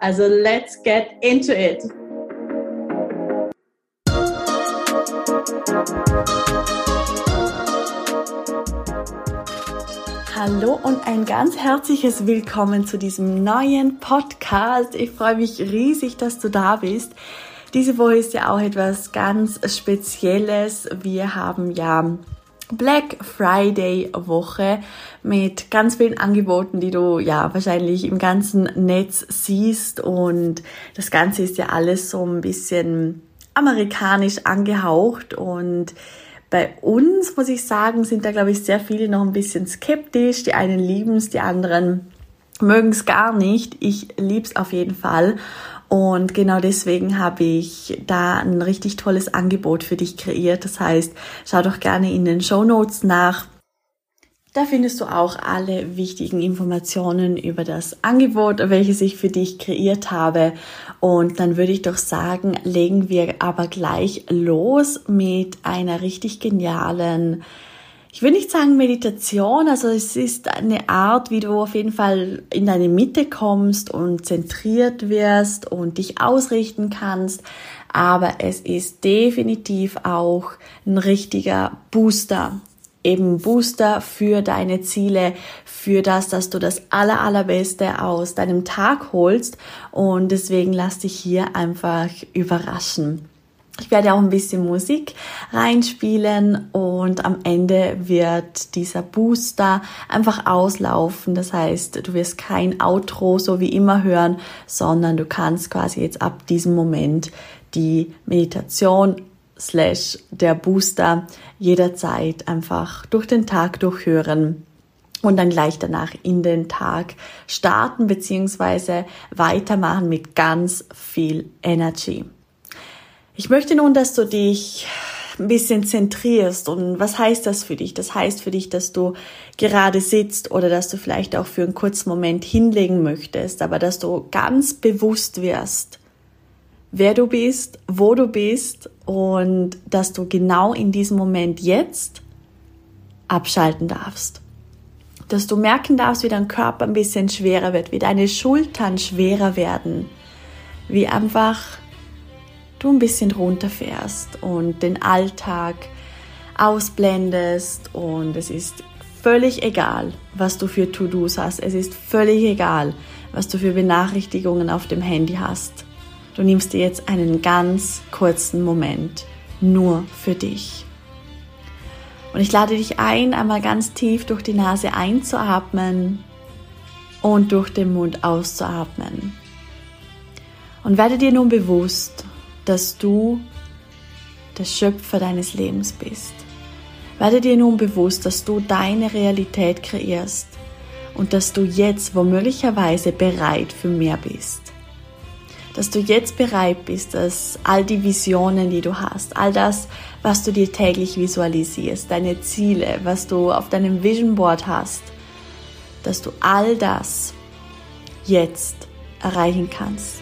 Also let's get into it. Hallo und ein ganz herzliches Willkommen zu diesem neuen Podcast. Ich freue mich riesig, dass du da bist. Diese Woche ist ja auch etwas ganz Spezielles. Wir haben ja Black Friday Woche mit ganz vielen Angeboten, die du ja wahrscheinlich im ganzen Netz siehst und das Ganze ist ja alles so ein bisschen amerikanisch angehaucht und bei uns, muss ich sagen, sind da, glaube ich, sehr viele noch ein bisschen skeptisch. Die einen lieben es, die anderen mögen es gar nicht. Ich liebe es auf jeden Fall. Und genau deswegen habe ich da ein richtig tolles Angebot für dich kreiert. Das heißt, schau doch gerne in den Show Notes nach. Da findest du auch alle wichtigen Informationen über das Angebot, welches ich für dich kreiert habe. Und dann würde ich doch sagen, legen wir aber gleich los mit einer richtig genialen ich will nicht sagen Meditation, also es ist eine Art, wie du auf jeden Fall in deine Mitte kommst und zentriert wirst und dich ausrichten kannst, aber es ist definitiv auch ein richtiger Booster eben Booster für deine Ziele, für das, dass du das aller, allerbeste aus deinem Tag holst. Und deswegen lass dich hier einfach überraschen. Ich werde auch ein bisschen Musik reinspielen und am Ende wird dieser Booster einfach auslaufen. Das heißt, du wirst kein Outro so wie immer hören, sondern du kannst quasi jetzt ab diesem Moment die Meditation slash der Booster jederzeit einfach durch den Tag durchhören und dann gleich danach in den Tag starten beziehungsweise weitermachen mit ganz viel Energy. Ich möchte nun, dass du dich ein bisschen zentrierst. Und was heißt das für dich? Das heißt für dich, dass du gerade sitzt oder dass du vielleicht auch für einen kurzen Moment hinlegen möchtest, aber dass du ganz bewusst wirst, wer du bist, wo du bist und dass du genau in diesem Moment jetzt abschalten darfst. Dass du merken darfst, wie dein Körper ein bisschen schwerer wird, wie deine Schultern schwerer werden, wie einfach du ein bisschen runterfährst und den Alltag ausblendest und es ist völlig egal, was du für To-Dos hast. Es ist völlig egal, was du für Benachrichtigungen auf dem Handy hast. Du nimmst dir jetzt einen ganz kurzen Moment nur für dich. Und ich lade dich ein, einmal ganz tief durch die Nase einzuatmen und durch den Mund auszuatmen. Und werde dir nun bewusst, dass du der Schöpfer deines Lebens bist. Werde dir nun bewusst, dass du deine Realität kreierst und dass du jetzt womöglicherweise bereit für mehr bist dass du jetzt bereit bist, dass all die Visionen, die du hast, all das, was du dir täglich visualisierst, deine Ziele, was du auf deinem Vision Board hast, dass du all das jetzt erreichen kannst,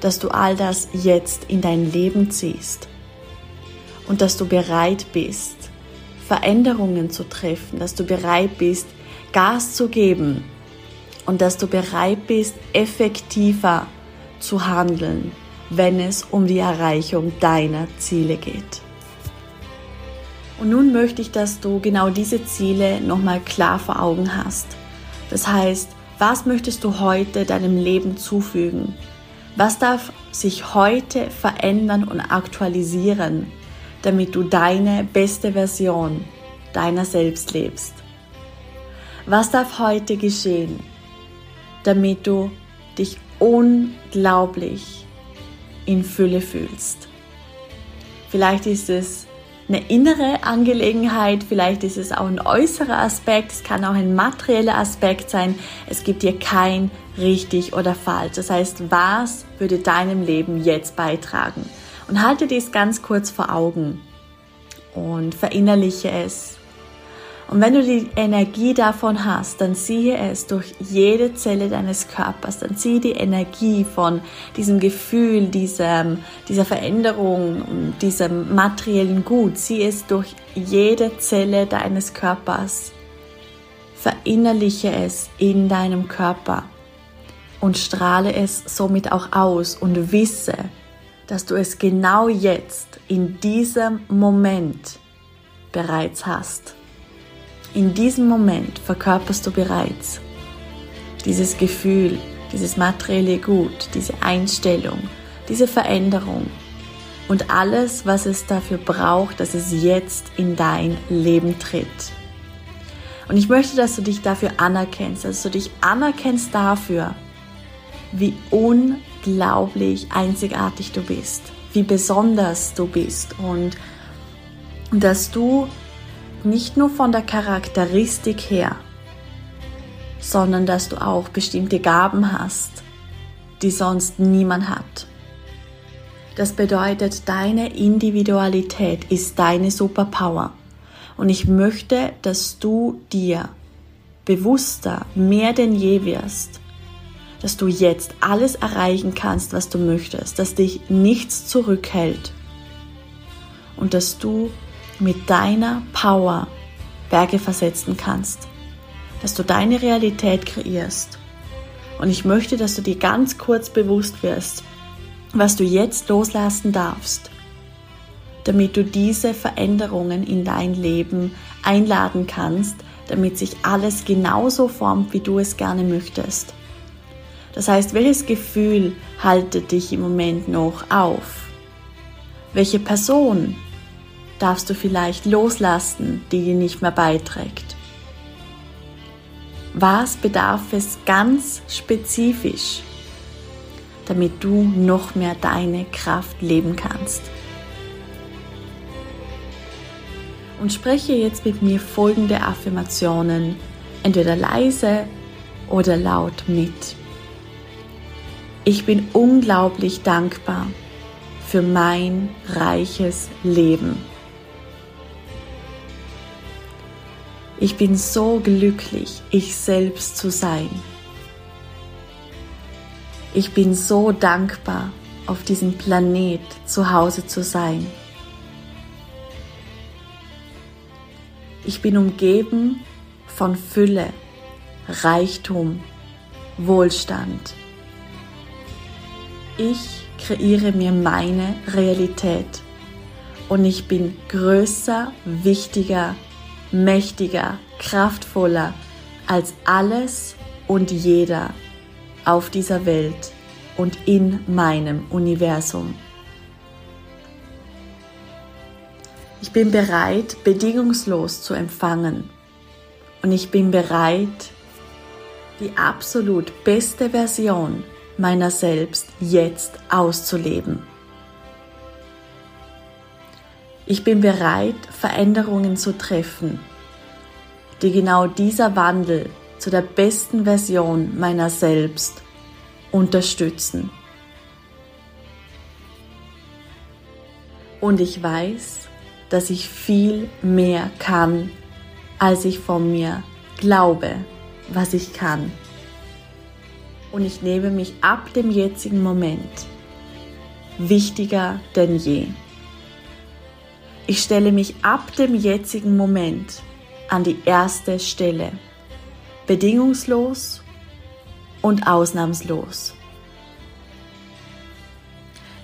dass du all das jetzt in dein Leben ziehst und dass du bereit bist, Veränderungen zu treffen, dass du bereit bist, Gas zu geben und dass du bereit bist, effektiver zu handeln, wenn es um die Erreichung deiner Ziele geht. Und nun möchte ich, dass du genau diese Ziele nochmal klar vor Augen hast. Das heißt, was möchtest du heute deinem Leben zufügen? Was darf sich heute verändern und aktualisieren, damit du deine beste Version deiner selbst lebst? Was darf heute geschehen, damit du dich unglaublich in Fülle fühlst. Vielleicht ist es eine innere Angelegenheit, vielleicht ist es auch ein äußerer Aspekt, es kann auch ein materieller Aspekt sein. Es gibt dir kein richtig oder falsch. Das heißt, was würde deinem Leben jetzt beitragen? Und halte dies ganz kurz vor Augen und verinnerliche es und wenn du die Energie davon hast, dann ziehe es durch jede Zelle deines Körpers, dann ziehe die Energie von diesem Gefühl, diesem, dieser Veränderung, diesem materiellen Gut, ziehe es durch jede Zelle deines Körpers. Verinnerliche es in deinem Körper und strahle es somit auch aus und wisse, dass du es genau jetzt, in diesem Moment bereits hast. In diesem Moment verkörperst du bereits dieses Gefühl, dieses materielle Gut, diese Einstellung, diese Veränderung und alles, was es dafür braucht, dass es jetzt in dein Leben tritt. Und ich möchte, dass du dich dafür anerkennst, dass du dich anerkennst dafür, wie unglaublich einzigartig du bist, wie besonders du bist und dass du nicht nur von der Charakteristik her, sondern dass du auch bestimmte Gaben hast, die sonst niemand hat. Das bedeutet, deine Individualität ist deine Superpower. Und ich möchte, dass du dir bewusster mehr denn je wirst, dass du jetzt alles erreichen kannst, was du möchtest, dass dich nichts zurückhält und dass du mit deiner Power Berge versetzen kannst, dass du deine Realität kreierst. Und ich möchte, dass du dir ganz kurz bewusst wirst, was du jetzt loslassen darfst, damit du diese Veränderungen in dein Leben einladen kannst, damit sich alles genauso formt, wie du es gerne möchtest. Das heißt, welches Gefühl haltet dich im Moment noch auf? Welche Person darfst du vielleicht loslassen, die dir nicht mehr beiträgt? Was bedarf es ganz spezifisch, damit du noch mehr deine Kraft leben kannst? Und spreche jetzt mit mir folgende Affirmationen, entweder leise oder laut mit. Ich bin unglaublich dankbar für mein reiches Leben. Ich bin so glücklich, ich selbst zu sein. Ich bin so dankbar, auf diesem Planet zu Hause zu sein. Ich bin umgeben von Fülle, Reichtum, Wohlstand. Ich kreiere mir meine Realität und ich bin größer, wichtiger, mächtiger, kraftvoller als alles und jeder auf dieser Welt und in meinem Universum. Ich bin bereit, bedingungslos zu empfangen und ich bin bereit, die absolut beste Version meiner selbst jetzt auszuleben. Ich bin bereit, Veränderungen zu treffen, die genau dieser Wandel zu der besten Version meiner selbst unterstützen. Und ich weiß, dass ich viel mehr kann, als ich von mir glaube, was ich kann. Und ich nehme mich ab dem jetzigen Moment wichtiger denn je. Ich stelle mich ab dem jetzigen Moment an die erste Stelle, bedingungslos und ausnahmslos.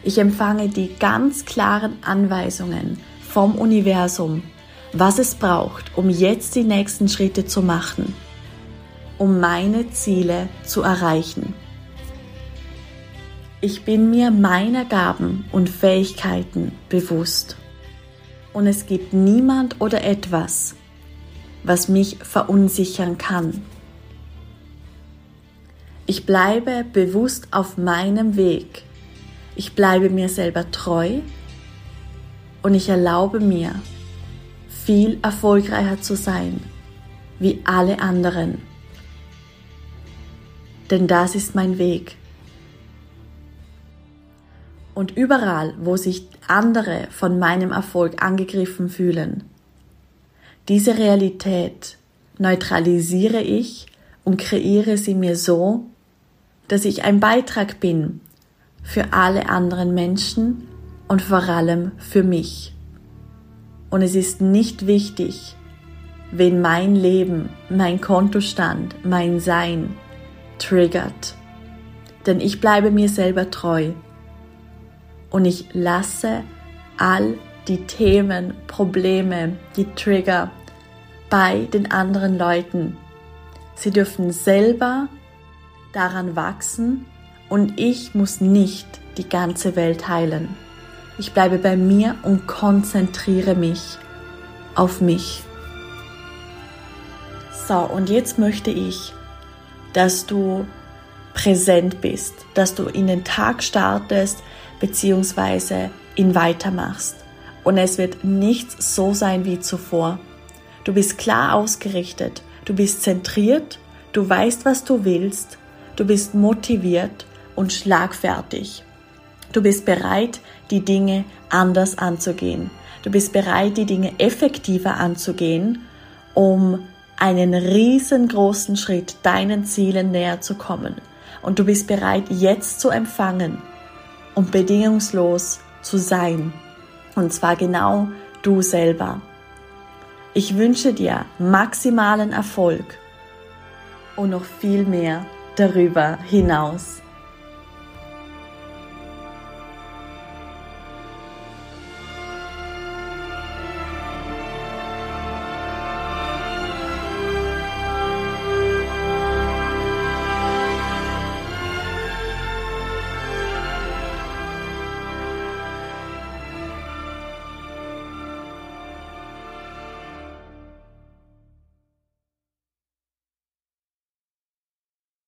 Ich empfange die ganz klaren Anweisungen vom Universum, was es braucht, um jetzt die nächsten Schritte zu machen, um meine Ziele zu erreichen. Ich bin mir meiner Gaben und Fähigkeiten bewusst und es gibt niemand oder etwas, was mich verunsichern kann. Ich bleibe bewusst auf meinem Weg. Ich bleibe mir selber treu und ich erlaube mir, viel erfolgreicher zu sein wie alle anderen. Denn das ist mein Weg. Und überall, wo sich andere von meinem Erfolg angegriffen fühlen, diese Realität neutralisiere ich und kreiere sie mir so, dass ich ein Beitrag bin für alle anderen Menschen und vor allem für mich. Und es ist nicht wichtig, wen mein Leben, mein Kontostand, mein Sein triggert. Denn ich bleibe mir selber treu und ich lasse all die Themen, Probleme, die Trigger bei den anderen Leuten. Sie dürfen selber daran wachsen und ich muss nicht die ganze Welt heilen. Ich bleibe bei mir und konzentriere mich auf mich. So, und jetzt möchte ich, dass du präsent bist, dass du in den Tag startest beziehungsweise ihn weitermachst. Und es wird nichts so sein wie zuvor. Du bist klar ausgerichtet, du bist zentriert, du weißt, was du willst, du bist motiviert und schlagfertig. Du bist bereit, die Dinge anders anzugehen. Du bist bereit, die Dinge effektiver anzugehen, um einen riesengroßen Schritt deinen Zielen näher zu kommen. Und du bist bereit, jetzt zu empfangen und bedingungslos zu sein. Und zwar genau du selber. Ich wünsche dir maximalen Erfolg und noch viel mehr darüber hinaus.